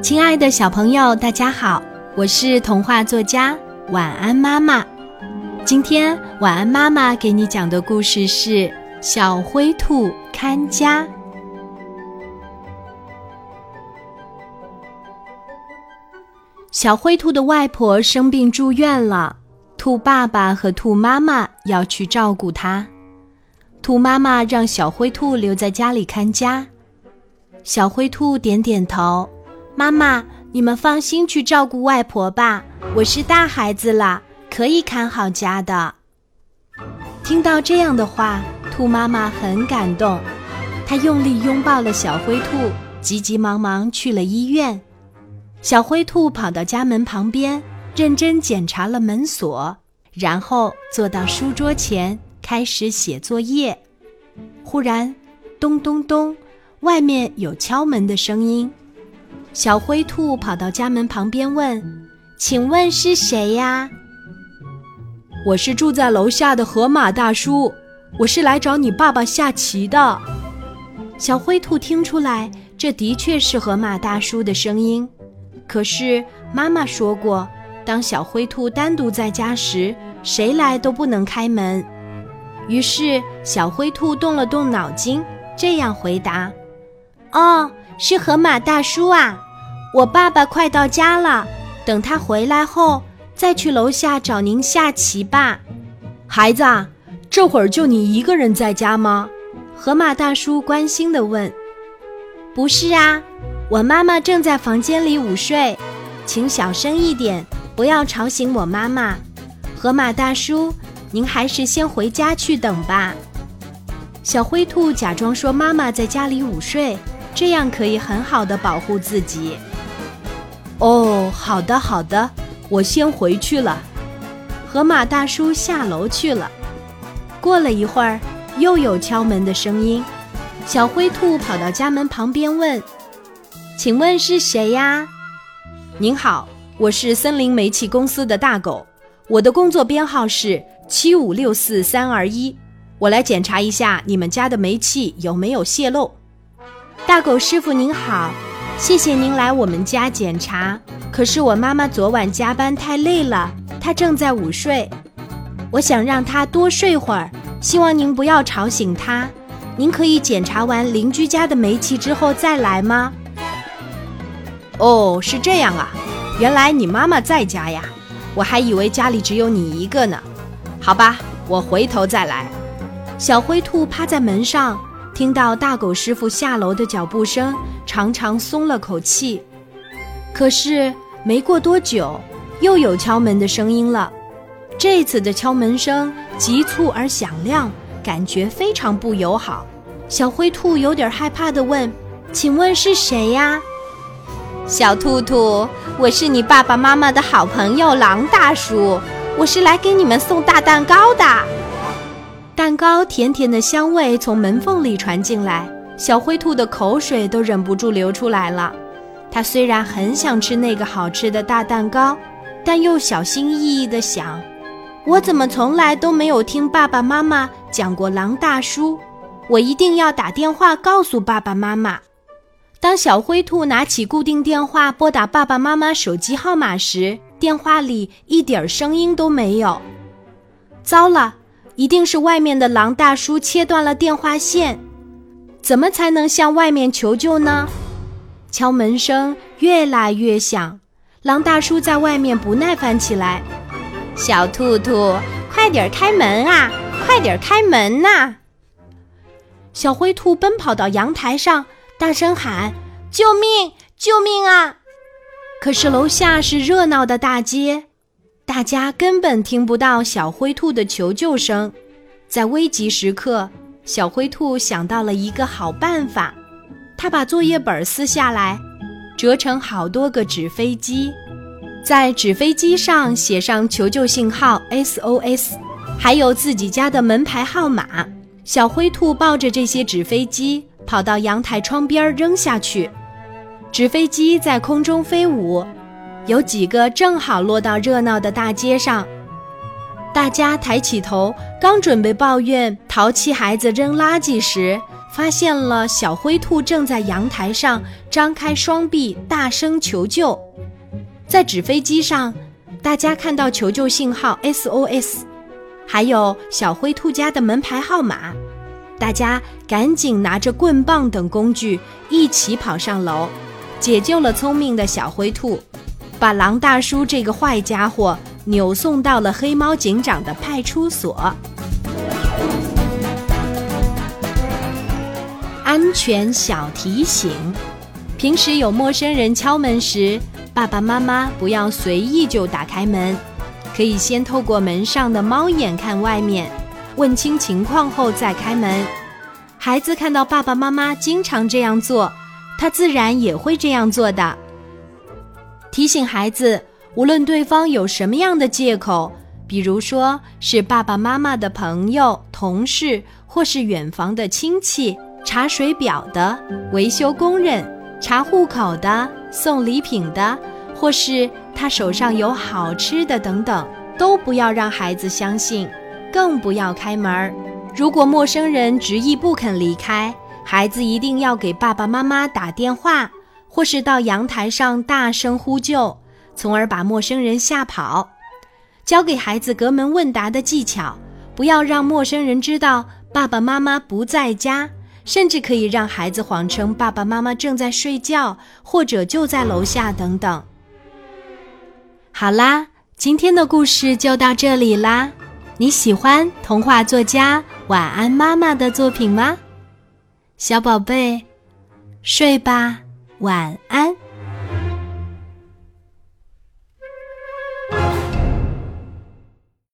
亲爱的小朋友，大家好，我是童话作家晚安妈妈。今天晚安妈妈给你讲的故事是《小灰兔看家》。小灰兔的外婆生病住院了，兔爸爸和兔妈妈要去照顾她。兔妈妈让小灰兔留在家里看家。小灰兔点点头。妈妈，你们放心去照顾外婆吧，我是大孩子了，可以看好家的。听到这样的话，兔妈妈很感动，她用力拥抱了小灰兔，急急忙忙去了医院。小灰兔跑到家门旁边，认真检查了门锁，然后坐到书桌前开始写作业。忽然，咚咚咚，外面有敲门的声音。小灰兔跑到家门旁边问：“请问是谁呀？”“我是住在楼下的河马大叔，我是来找你爸爸下棋的。”小灰兔听出来，这的确是河马大叔的声音。可是妈妈说过，当小灰兔单独在家时，谁来都不能开门。于是小灰兔动了动脑筋，这样回答：“哦。”是河马大叔啊，我爸爸快到家了，等他回来后再去楼下找您下棋吧。孩子，这会儿就你一个人在家吗？河马大叔关心地问。不是啊，我妈妈正在房间里午睡，请小声一点，不要吵醒我妈妈。河马大叔，您还是先回家去等吧。小灰兔假装说妈妈在家里午睡。这样可以很好的保护自己。哦，好的好的，我先回去了。河马大叔下楼去了。过了一会儿，又有敲门的声音。小灰兔跑到家门旁边问：“请问是谁呀？”“您好，我是森林煤气公司的大狗，我的工作编号是七五六四三二一，我来检查一下你们家的煤气有没有泄漏。”大狗师傅您好，谢谢您来我们家检查。可是我妈妈昨晚加班太累了，她正在午睡。我想让她多睡会儿，希望您不要吵醒她。您可以检查完邻居家的煤气之后再来吗？哦，是这样啊，原来你妈妈在家呀，我还以为家里只有你一个呢。好吧，我回头再来。小灰兔趴在门上。听到大狗师傅下楼的脚步声，长长松了口气。可是没过多久，又有敲门的声音了。这次的敲门声急促而响亮，感觉非常不友好。小灰兔有点害怕地问：“请问是谁呀？”小兔兔，我是你爸爸妈妈的好朋友狼大叔，我是来给你们送大蛋糕的。蛋糕甜甜的香味从门缝里传进来，小灰兔的口水都忍不住流出来了。它虽然很想吃那个好吃的大蛋糕，但又小心翼翼地想：我怎么从来都没有听爸爸妈妈讲过狼大叔？我一定要打电话告诉爸爸妈妈。当小灰兔拿起固定电话拨打爸爸妈妈手机号码时，电话里一点声音都没有。糟了！一定是外面的狼大叔切断了电话线，怎么才能向外面求救呢？敲门声越来越响，狼大叔在外面不耐烦起来：“小兔兔，快点开门啊！快点开门呐！”小灰兔奔跑到阳台上，大声喊：“救命！救命啊！”可是楼下是热闹的大街。大家根本听不到小灰兔的求救声，在危急时刻，小灰兔想到了一个好办法。他把作业本撕下来，折成好多个纸飞机，在纸飞机上写上求救信号 SOS，还有自己家的门牌号码。小灰兔抱着这些纸飞机跑到阳台窗边扔下去，纸飞机在空中飞舞。有几个正好落到热闹的大街上，大家抬起头，刚准备抱怨淘气孩子扔垃圾时，发现了小灰兔正在阳台上张开双臂，大声求救。在纸飞机上，大家看到求救信号 SOS，还有小灰兔家的门牌号码。大家赶紧拿着棍棒等工具，一起跑上楼，解救了聪明的小灰兔，把狼大叔这个坏家伙扭送到了黑猫警长的派出所。安全小提醒：平时有陌生人敲门时。爸爸妈妈不要随意就打开门，可以先透过门上的猫眼看外面，问清情况后再开门。孩子看到爸爸妈妈经常这样做，他自然也会这样做的。提醒孩子，无论对方有什么样的借口，比如说是爸爸妈妈的朋友、同事，或是远房的亲戚、查水表的、维修工人、查户口的。送礼品的，或是他手上有好吃的等等，都不要让孩子相信，更不要开门。如果陌生人执意不肯离开，孩子一定要给爸爸妈妈打电话，或是到阳台上大声呼救，从而把陌生人吓跑。教给孩子隔门问答的技巧，不要让陌生人知道爸爸妈妈不在家。甚至可以让孩子谎称爸爸妈妈正在睡觉，或者就在楼下等等。好啦，今天的故事就到这里啦。你喜欢童话作家晚安妈妈的作品吗？小宝贝，睡吧，晚安。